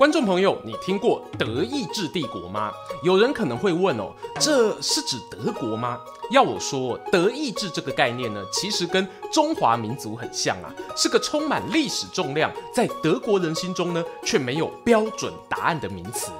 观众朋友，你听过德意志帝国吗？有人可能会问哦，这是指德国吗？要我说，德意志这个概念呢，其实跟中华民族很像啊，是个充满历史重量，在德国人心中呢，却没有标准答案的名词。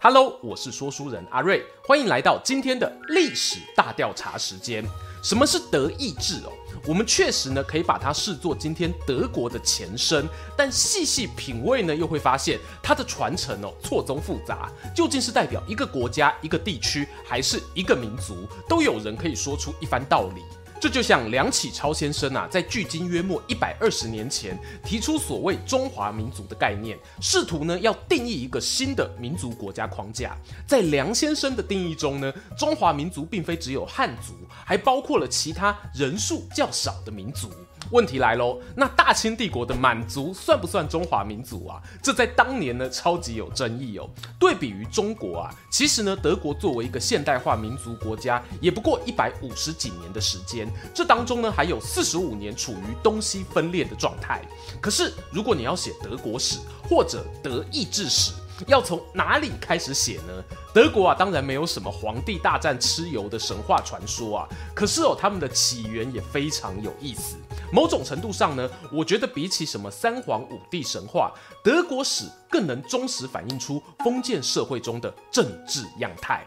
Hello，我是说书人阿瑞，欢迎来到今天的历史大调查时间。什么是德意志哦？我们确实呢，可以把它视作今天德国的前身，但细细品味呢，又会发现它的传承哦错综复杂。究竟是代表一个国家、一个地区，还是一个民族，都有人可以说出一番道理。这就像梁启超先生啊，在距今约莫一百二十年前提出所谓中华民族的概念，试图呢要定义一个新的民族国家框架。在梁先生的定义中呢，中华民族并非只有汉族，还包括了其他人数较少的民族。问题来喽，那大清帝国的满族算不算中华民族啊？这在当年呢超级有争议哦。对比于中国啊，其实呢德国作为一个现代化民族国家，也不过一百五十几年的时间，这当中呢还有四十五年处于东西分裂的状态。可是如果你要写德国史或者德意志史，要从哪里开始写呢？德国啊，当然没有什么皇帝大战蚩尤的神话传说啊。可是哦，他们的起源也非常有意思。某种程度上呢，我觉得比起什么三皇五帝神话，德国史更能忠实反映出封建社会中的政治样态。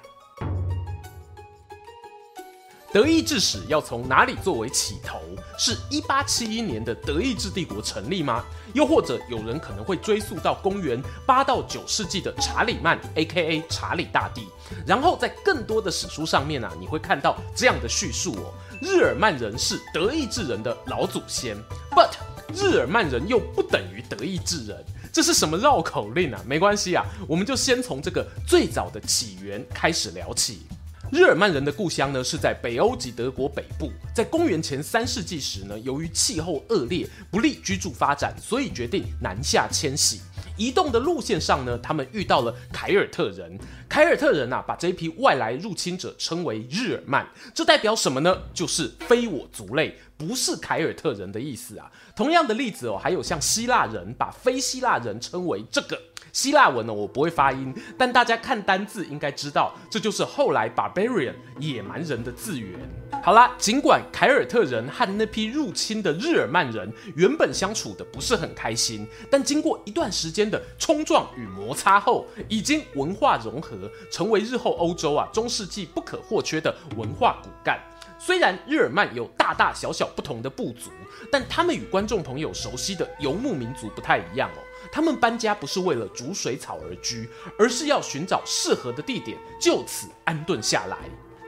德意志史要从哪里作为起头？是一八七一年的德意志帝国成立吗？又或者有人可能会追溯到公元八到九世纪的查理曼 （A.K.A. 查理大帝）？然后在更多的史书上面啊，你会看到这样的叙述哦：日耳曼人是德意志人的老祖先，but 日耳曼人又不等于德意志人，这是什么绕口令啊？没关系啊，我们就先从这个最早的起源开始聊起。日耳曼人的故乡呢，是在北欧及德国北部。在公元前三世纪时呢，由于气候恶劣，不利居住发展，所以决定南下迁徙。移动的路线上呢，他们遇到了凯尔特人。凯尔特人啊，把这一批外来入侵者称为日耳曼。这代表什么呢？就是非我族类，不是凯尔特人的意思啊。同样的例子哦，还有像希腊人把非希腊人称为这个。希腊文呢，我不会发音，但大家看单字应该知道，这就是后来 barbarian 野蛮人的字源。好啦，尽管凯尔特人和那批入侵的日耳曼人原本相处的不是很开心，但经过一段时间的冲撞与摩擦后，已经文化融合，成为日后欧洲啊中世纪不可或缺的文化骨干。虽然日耳曼有大大小小不同的部族，但他们与观众朋友熟悉的游牧民族不太一样哦。他们搬家不是为了逐水草而居，而是要寻找适合的地点，就此安顿下来。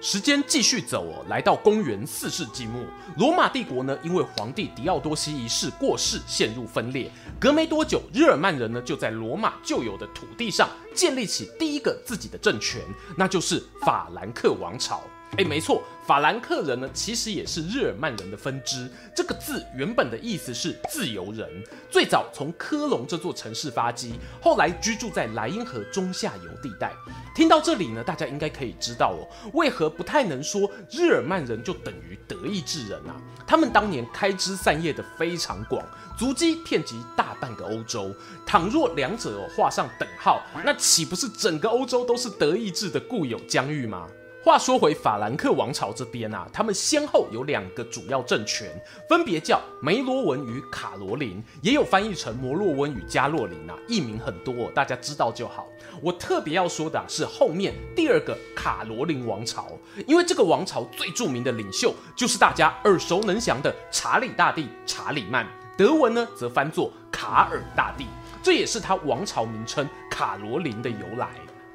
时间继续走哦，来到公元四世纪末，罗马帝国呢，因为皇帝狄奥多西一世过世，陷入分裂。隔没多久，日耳曼人呢，就在罗马旧有的土地上建立起第一个自己的政权，那就是法兰克王朝。哎，没错，法兰克人呢，其实也是日耳曼人的分支。这个字原本的意思是自由人，最早从科隆这座城市发迹，后来居住在莱茵河中下游地带。听到这里呢，大家应该可以知道哦，为何不太能说日耳曼人就等于德意志人啊？他们当年开枝散叶的非常广，足迹遍及大半个欧洲。倘若两者画上等号，那岂不是整个欧洲都是德意志的固有疆域吗？话说回法兰克王朝这边啊，他们先后有两个主要政权，分别叫梅罗文与卡罗林，也有翻译成摩洛温与加洛林。啊，译名很多，大家知道就好。我特别要说的是后面第二个卡罗林王朝，因为这个王朝最著名的领袖就是大家耳熟能详的查理大帝查理曼，德文呢则翻作卡尔大帝，这也是他王朝名称卡罗林的由来。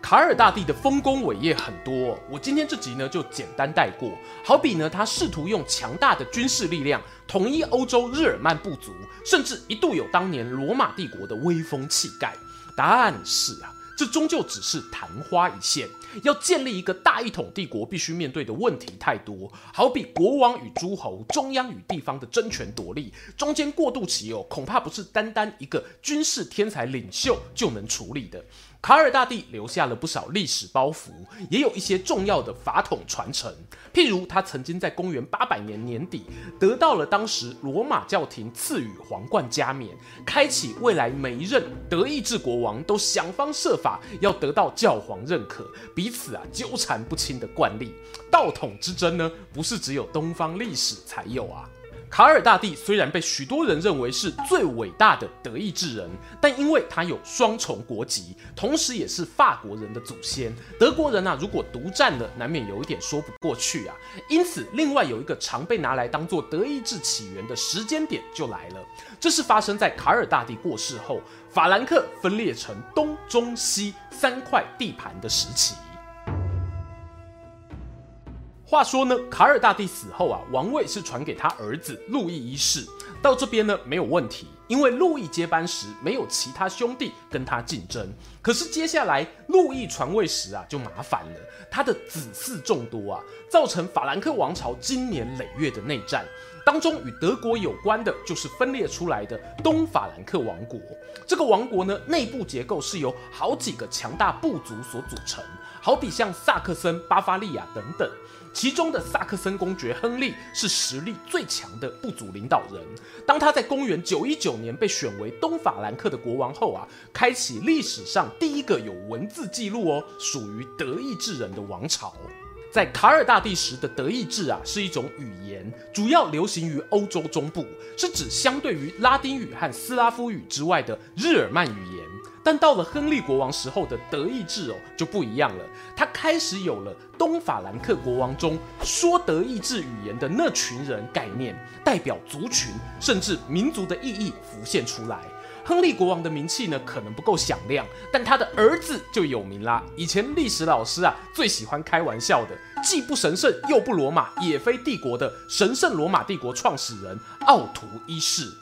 卡尔大帝的丰功伟业很多，我今天这集呢就简单带过。好比呢，他试图用强大的军事力量统一欧洲日耳曼部族，甚至一度有当年罗马帝国的威风气概。答案是啊，这终究只是昙花一现。要建立一个大一统帝国，必须面对的问题太多，好比国王与诸侯、中央与地方的争权夺利，中间过渡期哦，恐怕不是单单一个军事天才领袖就能处理的。卡尔大帝留下了不少历史包袱，也有一些重要的法统传承。譬如，他曾经在公元八百年年底得到了当时罗马教廷赐予皇冠加冕，开启未来每一任德意志国王都想方设法要得到教皇认可，彼此啊纠缠不清的惯例。道统之争呢，不是只有东方历史才有啊。卡尔大帝虽然被许多人认为是最伟大的德意志人，但因为他有双重国籍，同时也是法国人的祖先，德国人啊如果独占了，难免有一点说不过去啊。因此，另外有一个常被拿来当做德意志起源的时间点就来了，这是发生在卡尔大帝过世后，法兰克分裂成东、中、西三块地盘的时期。话说呢，卡尔大帝死后啊，王位是传给他儿子路易一世。到这边呢，没有问题，因为路易接班时没有其他兄弟跟他竞争。可是接下来路易传位时啊，就麻烦了，他的子嗣众多啊，造成法兰克王朝经年累月的内战。当中与德国有关的就是分裂出来的东法兰克王国。这个王国呢，内部结构是由好几个强大部族所组成，好比像萨克森、巴伐利亚等等。其中的萨克森公爵亨利是实力最强的部族领导人。当他在公元九一九年被选为东法兰克的国王后啊，开启历史上第一个有文字记录哦，属于德意志人的王朝。在卡尔大帝时的德意志啊，是一种语言，主要流行于欧洲中部，是指相对于拉丁语和斯拉夫语之外的日耳曼语言。但到了亨利国王时候的德意志哦，就不一样了。他开始有了东法兰克国王中说德意志语言的那群人概念，代表族群甚至民族的意义浮现出来。亨利国王的名气呢，可能不够响亮，但他的儿子就有名啦。以前历史老师啊，最喜欢开玩笑的，既不神圣又不罗马，也非帝国的神圣罗马帝国创始人奥图一世。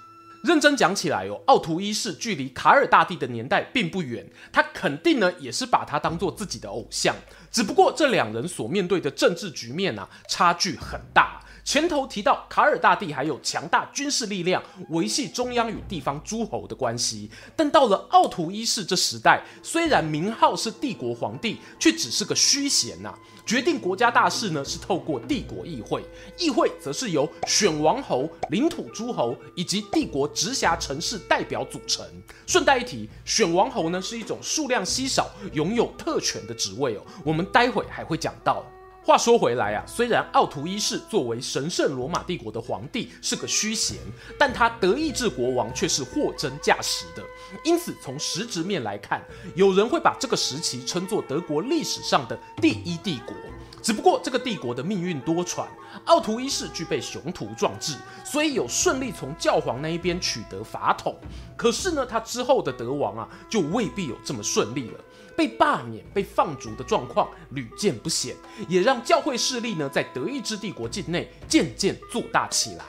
认真讲起来哦，奥图一世距离卡尔大帝的年代并不远，他肯定呢也是把他当做自己的偶像，只不过这两人所面对的政治局面啊，差距很大。前头提到卡尔大帝还有强大军事力量维系中央与地方诸侯的关系，但到了奥图一世这时代，虽然名号是帝国皇帝，却只是个虚衔呐。决定国家大事呢是透过帝国议会，议会则是由选王侯、领土诸侯以及帝国直辖城市代表组成。顺带一提，选王侯呢是一种数量稀少、拥有特权的职位哦，我们待会还会讲到。话说回来啊，虽然奥图一世作为神圣罗马帝国的皇帝是个虚衔，但他德意志国王却是货真价实的。因此，从实质面来看，有人会把这个时期称作德国历史上的第一帝国。只不过，这个帝国的命运多舛，奥图一世具备雄图壮志，所以有顺利从教皇那一边取得法统。可是呢，他之后的德王啊，就未必有这么顺利了。被罢免、被放逐的状况屡见不鲜，也让教会势力呢在德意志帝国境内渐渐做大起来。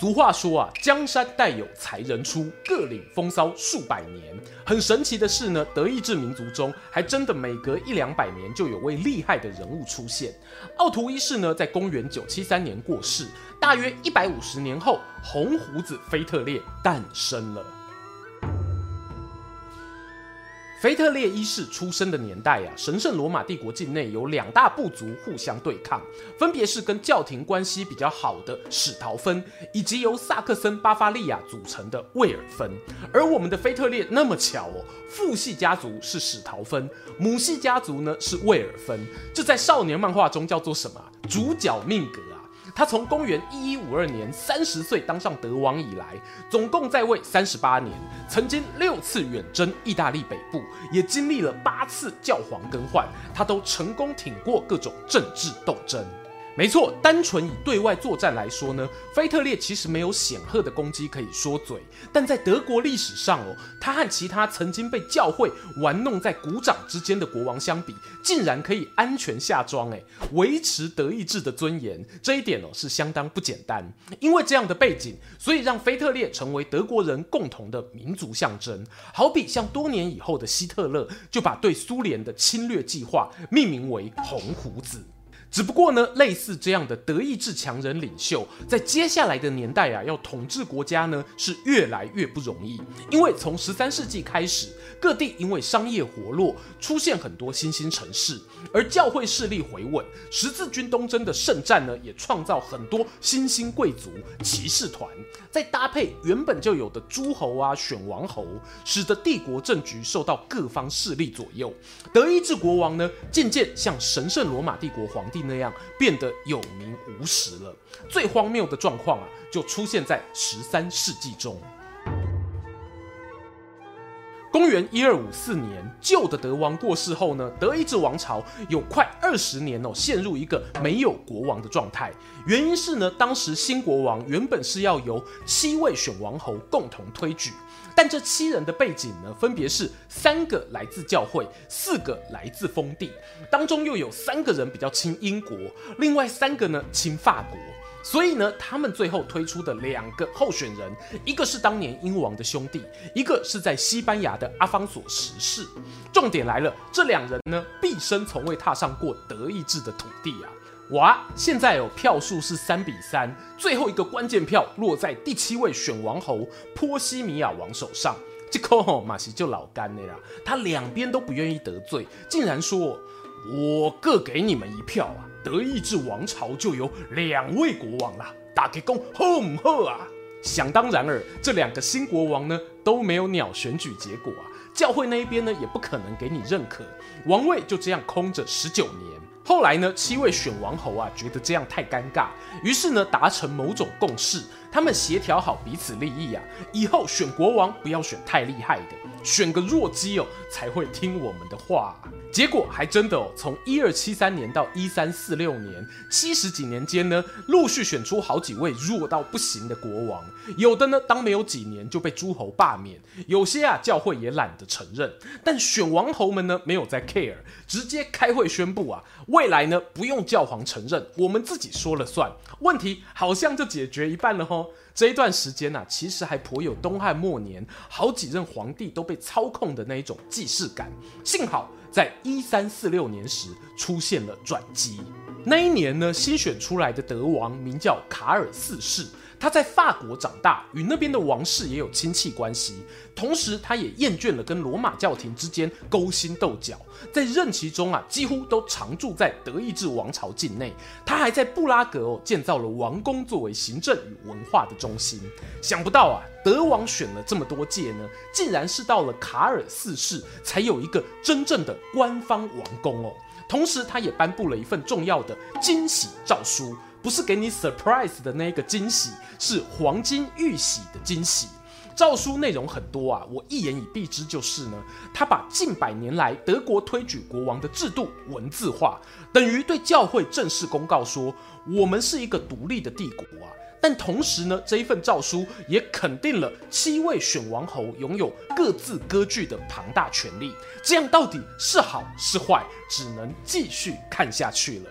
俗话说啊，江山代有才人出，各领风骚数百年。很神奇的是呢，德意志民族中还真的每隔一两百年就有位厉害的人物出现。奥图一世呢，在公元九七三年过世，大约一百五十年后，红胡子腓特烈诞生了。腓特烈一世出生的年代啊，神圣罗马帝国境内有两大部族互相对抗，分别是跟教廷关系比较好的史陶芬，以及由萨克森巴伐利亚组成的魏尔芬。而我们的腓特烈那么巧哦，父系家族是史陶芬，母系家族呢是魏尔芬，这在少年漫画中叫做什么？主角命格。他从公元一一五二年三十岁当上德王以来，总共在位三十八年，曾经六次远征意大利北部，也经历了八次教皇更换，他都成功挺过各种政治斗争。没错，单纯以对外作战来说呢，腓特烈其实没有显赫的功绩可以说嘴。但在德国历史上哦，他和其他曾经被教会玩弄在股掌之间的国王相比，竟然可以安全下庄，诶，维持德意志的尊严，这一点哦是相当不简单。因为这样的背景，所以让腓特烈成为德国人共同的民族象征。好比像多年以后的希特勒，就把对苏联的侵略计划命名为“红胡子”。只不过呢，类似这样的德意志强人领袖，在接下来的年代啊，要统治国家呢，是越来越不容易。因为从十三世纪开始，各地因为商业活络，出现很多新兴城市，而教会势力回稳，十字军东征的圣战呢，也创造很多新兴贵族骑士团，再搭配原本就有的诸侯啊、选王侯，使得帝国政局受到各方势力左右。德意志国王呢，渐渐向神圣罗马帝国皇帝那样变得有名无实了。最荒谬的状况啊，就出现在十三世纪中。公元一二五四年，旧的德王过世后呢，德意志王朝有快二十年哦，陷入一个没有国王的状态。原因是呢，当时新国王原本是要由七位选王侯共同推举，但这七人的背景呢，分别是三个来自教会，四个来自封地，当中又有三个人比较亲英国，另外三个呢亲法国。所以呢，他们最后推出的两个候选人，一个是当年英王的兄弟，一个是在西班牙的阿方索十世。重点来了，这两人呢，毕生从未踏上过德意志的土地啊！哇，现在有票数是三比三，最后一个关键票落在第七位选王侯波西米亚王手上。这口吼马西就老干的啦，他两边都不愿意得罪，竟然说：“我各给你们一票啊！”德意志王朝就有两位国王啦，大家说好不好啊？想当然尔，这两个新国王呢都没有鸟选举结果啊，教会那一边呢也不可能给你认可，王位就这样空着十九年。后来呢，七位选王侯啊觉得这样太尴尬，于是呢达成某种共识，他们协调好彼此利益啊，以后选国王不要选太厉害的，选个弱鸡哦才会听我们的话啊。结果还真的哦，从一二七三年到一三四六年，七十几年间呢，陆续选出好几位弱到不行的国王。有的呢，当没有几年就被诸侯罢免；有些啊，教会也懒得承认。但选王侯们呢，没有在 care，直接开会宣布啊，未来呢，不用教皇承认，我们自己说了算。问题好像就解决一半了吼。这一段时间啊，其实还颇有东汉末年好几任皇帝都被操控的那一种既视感。幸好在一三四六年时出现了转机。那一年呢，新选出来的德王名叫卡尔四世。他在法国长大，与那边的王室也有亲戚关系。同时，他也厌倦了跟罗马教廷之间勾心斗角，在任期中啊，几乎都常住在德意志王朝境内。他还在布拉格哦建造了王宫，作为行政与文化的中心。想不到啊，德王选了这么多届呢，竟然是到了卡尔四世才有一个真正的官方王宫哦。同时，他也颁布了一份重要的惊喜诏书。不是给你 surprise 的那个惊喜，是黄金玉玺的惊喜。诏书内容很多啊，我一言以蔽之就是呢，他把近百年来德国推举国王的制度文字化，等于对教会正式公告说，我们是一个独立的帝国啊。但同时呢，这一份诏书也肯定了七位选王侯拥有各自割据的庞大权力。这样到底是好是坏，只能继续看下去了。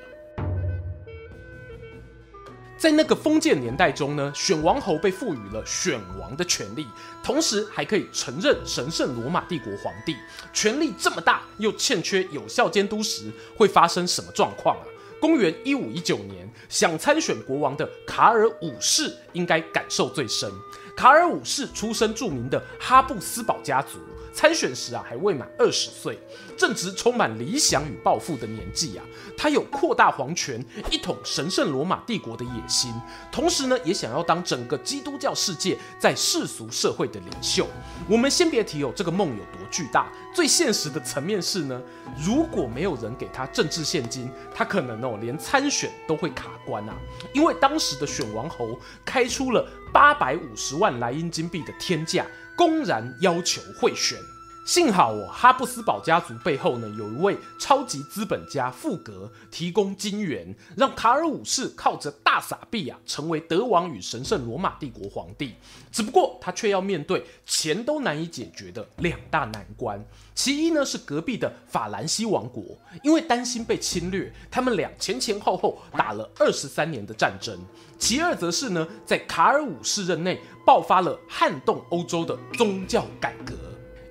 在那个封建年代中呢，选王侯被赋予了选王的权利，同时还可以承认神圣罗马帝国皇帝。权力这么大，又欠缺有效监督时，会发生什么状况啊？公元一五一九年，想参选国王的卡尔五世应该感受最深。卡尔五世出身著名的哈布斯堡家族。参选时啊，还未满二十岁，正值充满理想与抱负的年纪啊。他有扩大皇权、一统神圣罗马帝国的野心，同时呢，也想要当整个基督教世界在世俗社会的领袖。我们先别提哦，这个梦有多巨大。最现实的层面是呢，如果没有人给他政治献金，他可能哦连参选都会卡关啊。因为当时的选王侯开出了八百五十万莱茵金币的天价。公然要求贿选，幸好哦，哈布斯堡家族背后呢有一位超级资本家富格提供金援，让卡尔五世靠着大撒币啊成为德王与神圣罗马帝国皇帝。只不过他却要面对钱都难以解决的两大难关。其一呢是隔壁的法兰西王国，因为担心被侵略，他们俩前前后后打了二十三年的战争。其二则是呢在卡尔五世任内爆发了撼动欧洲的宗教改革。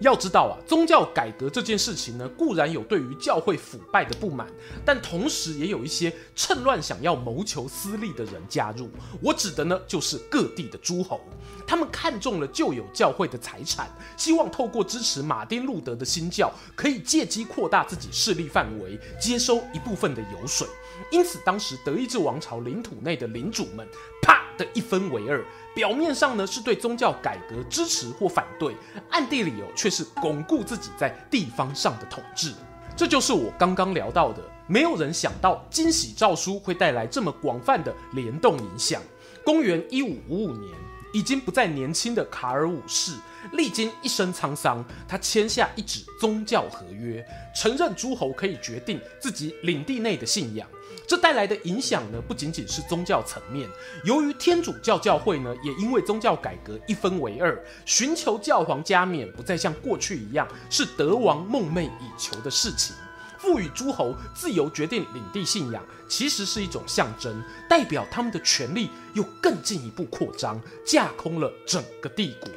要知道啊，宗教改革这件事情呢，固然有对于教会腐败的不满，但同时也有一些趁乱想要谋求私利的人加入。我指的呢，就是各地的诸侯，他们看中了旧有教会的财产，希望透过支持马丁路德的新教，可以借机扩大自己势力范围，接收一部分的油水。因此，当时德意志王朝领土内的领主们，啪的一分为二。表面上呢是对宗教改革支持或反对，暗地里哦却是巩固自己在地方上的统治。这就是我刚刚聊到的，没有人想到惊喜诏书会带来这么广泛的联动影响。公元一五五五年，已经不再年轻的卡尔五世，历经一生沧桑，他签下一纸宗教合约，承认诸侯可以决定自己领地内的信仰。这带来的影响呢，不仅仅是宗教层面。由于天主教教会呢，也因为宗教改革一分为二，寻求教皇加冕不再像过去一样是德王梦寐以求的事情。赋予诸侯自由决定领地信仰，其实是一种象征，代表他们的权力又更进一步扩张，架空了整个帝国。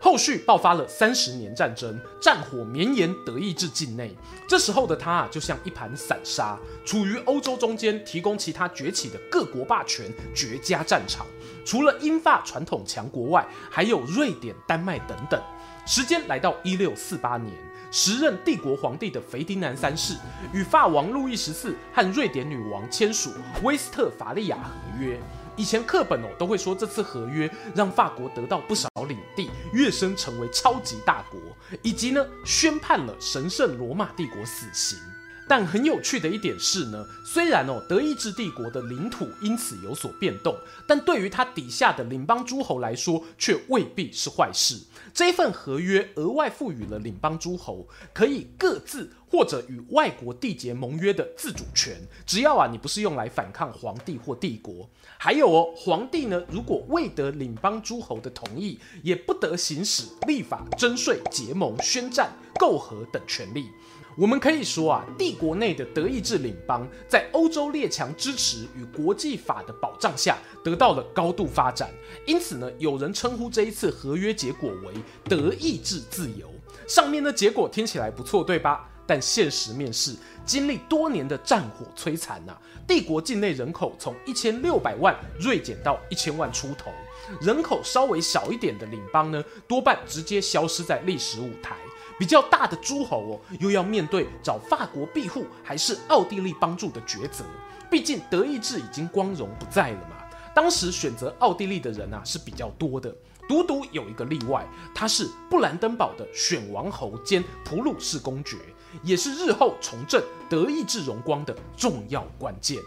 后续爆发了三十年战争，战火绵延德意志境内。这时候的他啊，就像一盘散沙，处于欧洲中间，提供其他崛起的各国霸权绝佳战场。除了英法传统强国外，还有瑞典、丹麦等等。时间来到一六四八年，时任帝国皇帝的腓迪南三世与法王路易十四和瑞典女王签署威斯特伐利亚合约。以前课本哦都会说，这次合约让法国得到不少领地，跃升成为超级大国，以及呢宣判了神圣罗马帝国死刑。但很有趣的一点是呢，虽然哦德意志帝国的领土因此有所变动，但对于他底下的邻邦诸侯来说，却未必是坏事。这份合约额外赋予了邻邦诸侯可以各自或者与外国缔结盟约的自主权，只要啊你不是用来反抗皇帝或帝国。还有哦，皇帝呢如果未得邻邦诸侯的同意，也不得行使立法、征税、结盟、宣战、媾和等权利。我们可以说啊，帝国内的德意志领邦在欧洲列强支持与国际法的保障下，得到了高度发展。因此呢，有人称呼这一次合约结果为“德意志自由”。上面的结果听起来不错，对吧？但现实面是，经历多年的战火摧残呐，帝国境内人口从一千六百万锐减到一千万出头，人口稍微小一点的领邦呢，多半直接消失在历史舞台。比较大的诸侯哦，又要面对找法国庇护还是奥地利帮助的抉择。毕竟德意志已经光荣不在了嘛。当时选择奥地利的人啊是比较多的，独独有一个例外，他是布兰登堡的选王侯兼普鲁士公爵，也是日后重振德意志荣光的重要关键。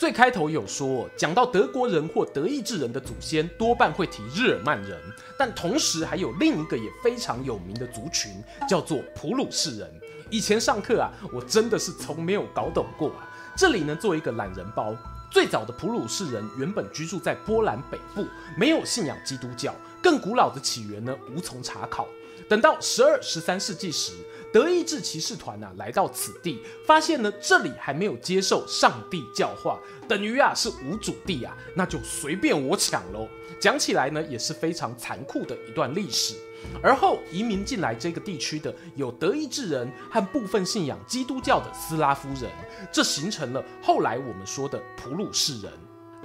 最开头有说，讲到德国人或德意志人的祖先，多半会提日耳曼人，但同时还有另一个也非常有名的族群，叫做普鲁士人。以前上课啊，我真的是从没有搞懂过啊。这里呢，做一个懒人包，最早的普鲁士人原本居住在波兰北部，没有信仰基督教，更古老的起源呢，无从查考。等到十二、十三世纪时，德意志骑士团啊来到此地，发现呢这里还没有接受上帝教化，等于啊是无主地啊，那就随便我抢喽。讲起来呢也是非常残酷的一段历史。而后移民进来这个地区的有德意志人和部分信仰基督教的斯拉夫人，这形成了后来我们说的普鲁士人。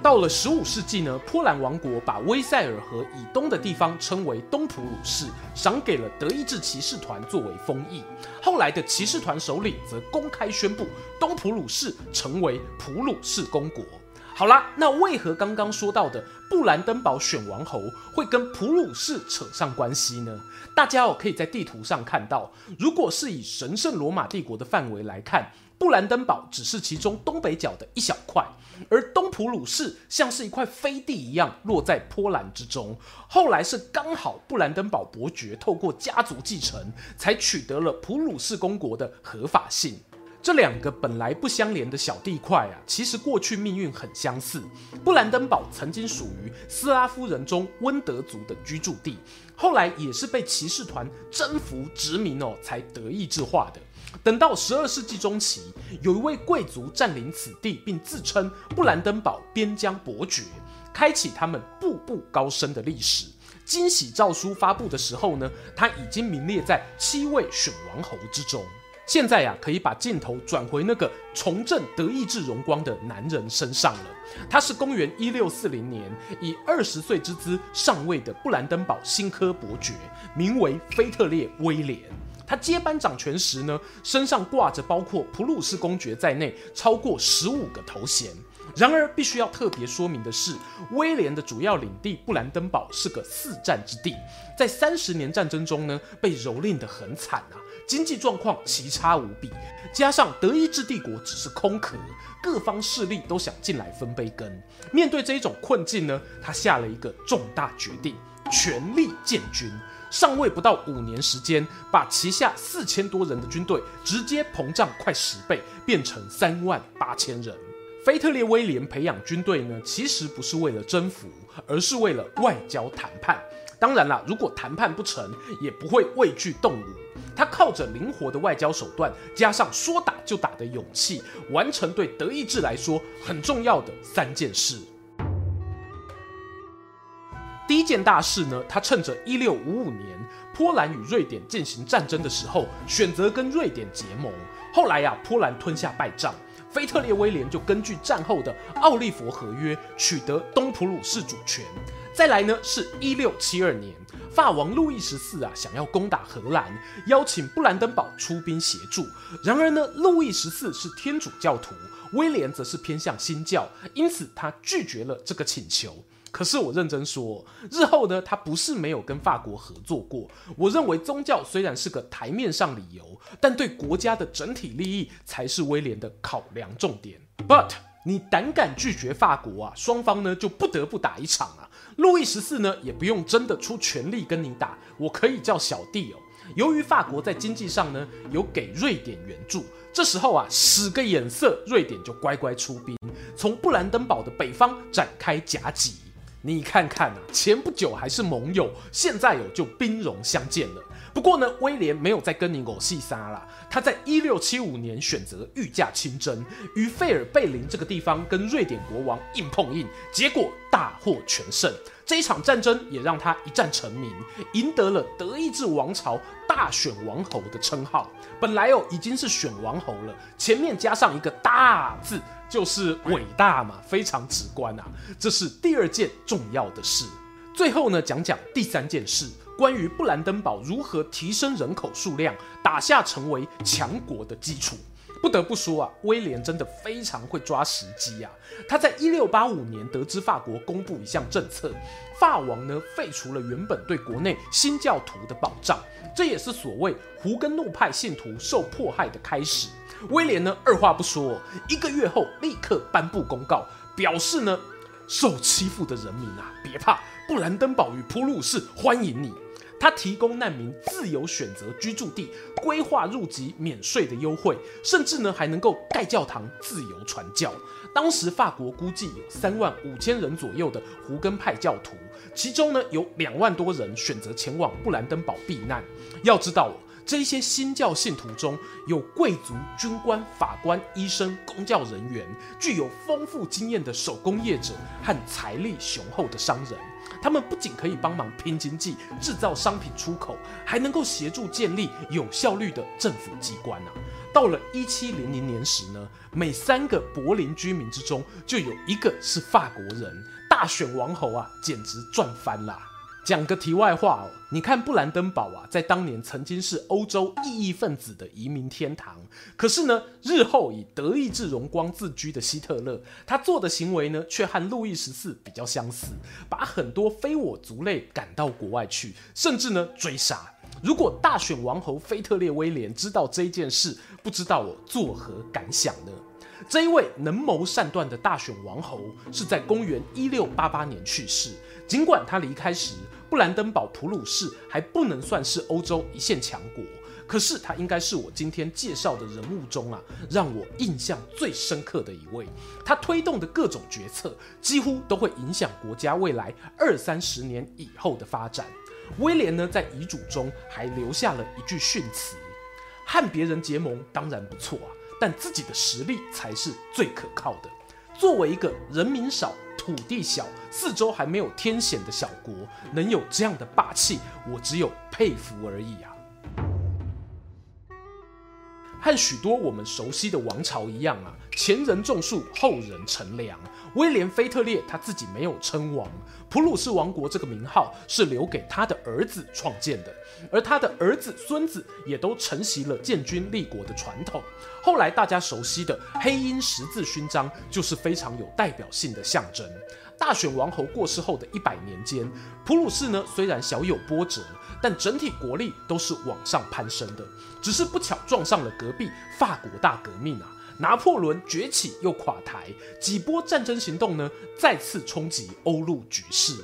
到了十五世纪呢，波兰王国把威塞尔河以东的地方称为东普鲁士，赏给了德意志骑士团作为封邑。后来的骑士团首领则公开宣布，东普鲁士成为普鲁士公国。好啦，那为何刚刚说到的布兰登堡选王侯会跟普鲁士扯上关系呢？大家哦可以在地图上看到，如果是以神圣罗马帝国的范围来看，布兰登堡只是其中东北角的一小块，而东普鲁士像是一块飞地一样落在波兰之中。后来是刚好布兰登堡伯爵透过家族继承，才取得了普鲁士公国的合法性。这两个本来不相连的小地块啊，其实过去命运很相似。布兰登堡曾经属于斯拉夫人中温德族的居住地，后来也是被骑士团征服殖民哦，才德意志化的。等到十二世纪中期，有一位贵族占领此地，并自称布兰登堡边疆伯爵，开启他们步步高升的历史。惊喜诏书发布的时候呢，他已经名列在七位选王侯之中。现在呀、啊，可以把镜头转回那个重振德意志荣光的男人身上了。他是公元一六四零年以二十岁之姿上位的布兰登堡新科伯爵，名为腓特烈威廉。他接班掌权时呢，身上挂着包括普鲁士公爵在内超过十五个头衔。然而，必须要特别说明的是，威廉的主要领地布兰登堡是个四战之地，在三十年战争中呢，被蹂躏得很惨啊。经济状况奇差无比，加上德意志帝国只是空壳，各方势力都想进来分杯羹。面对这一种困境呢，他下了一个重大决定：全力建军。上位不到五年时间，把旗下四千多人的军队直接膨胀快十倍，变成三万八千人。腓特烈威廉培养军队呢，其实不是为了征服，而是为了外交谈判。当然啦，如果谈判不成，也不会畏惧动武。他靠着灵活的外交手段，加上说打就打的勇气，完成对德意志来说很重要的三件事。第一件大事呢，他趁着一六五五年波兰与瑞典进行战争的时候，选择跟瑞典结盟。后来呀、波兰吞下败仗，腓特烈威廉就根据战后的奥利佛合约，取得东普鲁士主权。再来呢，是一六七二年，法王路易十四啊想要攻打荷兰，邀请布兰登堡出兵协助。然而呢，路易十四是天主教徒，威廉则是偏向新教，因此他拒绝了这个请求。可是我认真说，日后呢，他不是没有跟法国合作过。我认为宗教虽然是个台面上理由，但对国家的整体利益才是威廉的考量重点。But 你胆敢拒绝法国啊，双方呢就不得不打一场啊。路易十四呢也不用真的出全力跟你打，我可以叫小弟哦。由于法国在经济上呢有给瑞典援助，这时候啊使个眼色，瑞典就乖乖出兵，从布兰登堡的北方展开夹击。你看看啊，前不久还是盟友，现在有就兵戎相见了。不过呢，威廉没有再跟你狗戏撒了。他在一六七五年选择御驾亲征，于费尔贝林这个地方跟瑞典国王硬碰硬，结果大获全胜。这一场战争也让他一战成名，赢得了德意志王朝大选王侯的称号。本来哦已经是选王侯了，前面加上一个大字，就是伟大嘛，非常直观啊。这是第二件重要的事。最后呢，讲讲第三件事。关于布兰登堡如何提升人口数量，打下成为强国的基础，不得不说啊，威廉真的非常会抓时机啊。他在一六八五年得知法国公布一项政策，法王呢废除了原本对国内新教徒的保障，这也是所谓胡根诺派信徒受迫害的开始。威廉呢二话不说，一个月后立刻颁布公告，表示呢受欺负的人民啊别怕，布兰登堡与普鲁士欢迎你。他提供难民自由选择居住地、规划入籍免税的优惠，甚至呢还能够盖教堂、自由传教。当时法国估计有三万五千人左右的胡根派教徒，其中呢有两万多人选择前往布兰登堡避难。要知道，这些新教信徒中有贵族、军官、法官、医生、公教人员，具有丰富经验的手工业者和财力雄厚的商人。他们不仅可以帮忙拼经济、制造商品出口，还能够协助建立有效率的政府机关啊！到了一七零零年时呢，每三个柏林居民之中就有一个是法国人，大选王侯啊，简直赚翻了。讲个题外话哦，你看布兰登堡啊，在当年曾经是欧洲异议分子的移民天堂。可是呢，日后以德意志荣光自居的希特勒，他做的行为呢，却和路易十四比较相似，把很多非我族类赶到国外去，甚至呢追杀。如果大选王侯腓特烈威廉知道这件事，不知道我作何感想呢？这一位能谋善断的大选王侯是在公元一六八八年去世。尽管他离开时，布兰登堡普鲁士还不能算是欧洲一线强国，可是他应该是我今天介绍的人物中啊，让我印象最深刻的一位。他推动的各种决策，几乎都会影响国家未来二三十年以后的发展。威廉呢，在遗嘱中还留下了一句训词：和别人结盟当然不错啊。但自己的实力才是最可靠的。作为一个人民少、土地小、四周还没有天险的小国，能有这样的霸气，我只有佩服而已啊！和许多我们熟悉的王朝一样啊，前人种树，后人乘凉。威廉·菲特烈他自己没有称王，普鲁士王国这个名号是留给他的儿子创建的，而他的儿子、孙子也都承袭了建军立国的传统。后来大家熟悉的黑鹰十字勋章就是非常有代表性的象征。大选王侯过世后的一百年间，普鲁士呢虽然小有波折，但整体国力都是往上攀升的，只是不巧撞上了隔壁法国大革命啊。拿破仑崛起又垮台，几波战争行动呢，再次冲击欧陆局势。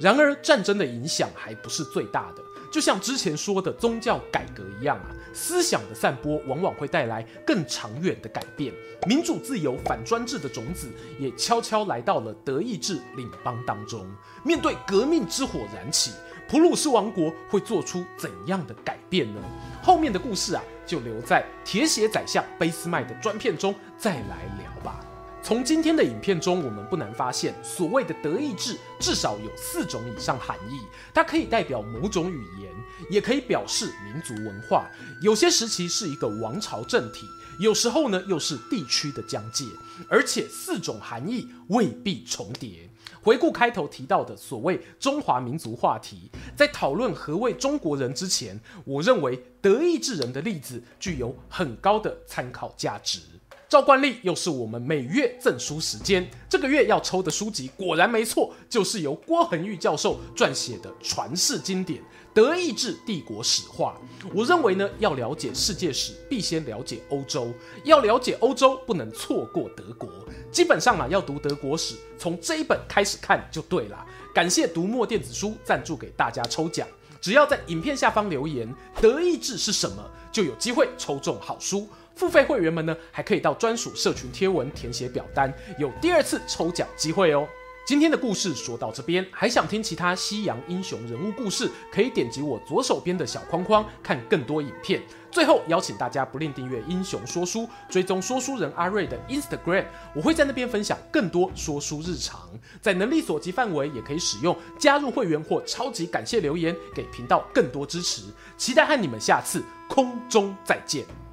然而，战争的影响还不是最大的。就像之前说的宗教改革一样啊，思想的散播往往会带来更长远的改变。民主自由、反专制的种子也悄悄来到了德意志领邦当中。面对革命之火燃起，普鲁士王国会做出怎样的改变呢？后面的故事啊，就留在铁血宰相俾斯麦的专片中再来聊吧。从今天的影片中，我们不难发现，所谓的德意志至少有四种以上含义。它可以代表某种语言，也可以表示民族文化。有些时期是一个王朝政体，有时候呢又是地区的疆界。而且四种含义未必重叠。回顾开头提到的所谓中华民族话题，在讨论何谓中国人之前，我认为德意志人的例子具有很高的参考价值。照惯例，又是我们每月赠书时间。这个月要抽的书籍果然没错，就是由郭恒玉教授撰写的传世经典《德意志帝国史话》。我认为呢，要了解世界史，必先了解欧洲；要了解欧洲，不能错过德国。基本上啊，要读德国史，从这一本开始看就对了。感谢读墨电子书赞助给大家抽奖，只要在影片下方留言“德意志是什么”，就有机会抽中好书。付费会员们呢，还可以到专属社群贴文填写表单，有第二次抽奖机会哦。今天的故事说到这边，还想听其他西洋英雄人物故事，可以点击我左手边的小框框看更多影片。最后邀请大家不吝订阅英雄说书，追踪说书人阿瑞的 Instagram，我会在那边分享更多说书日常。在能力所及范围，也可以使用加入会员或超级感谢留言，给频道更多支持。期待和你们下次空中再见。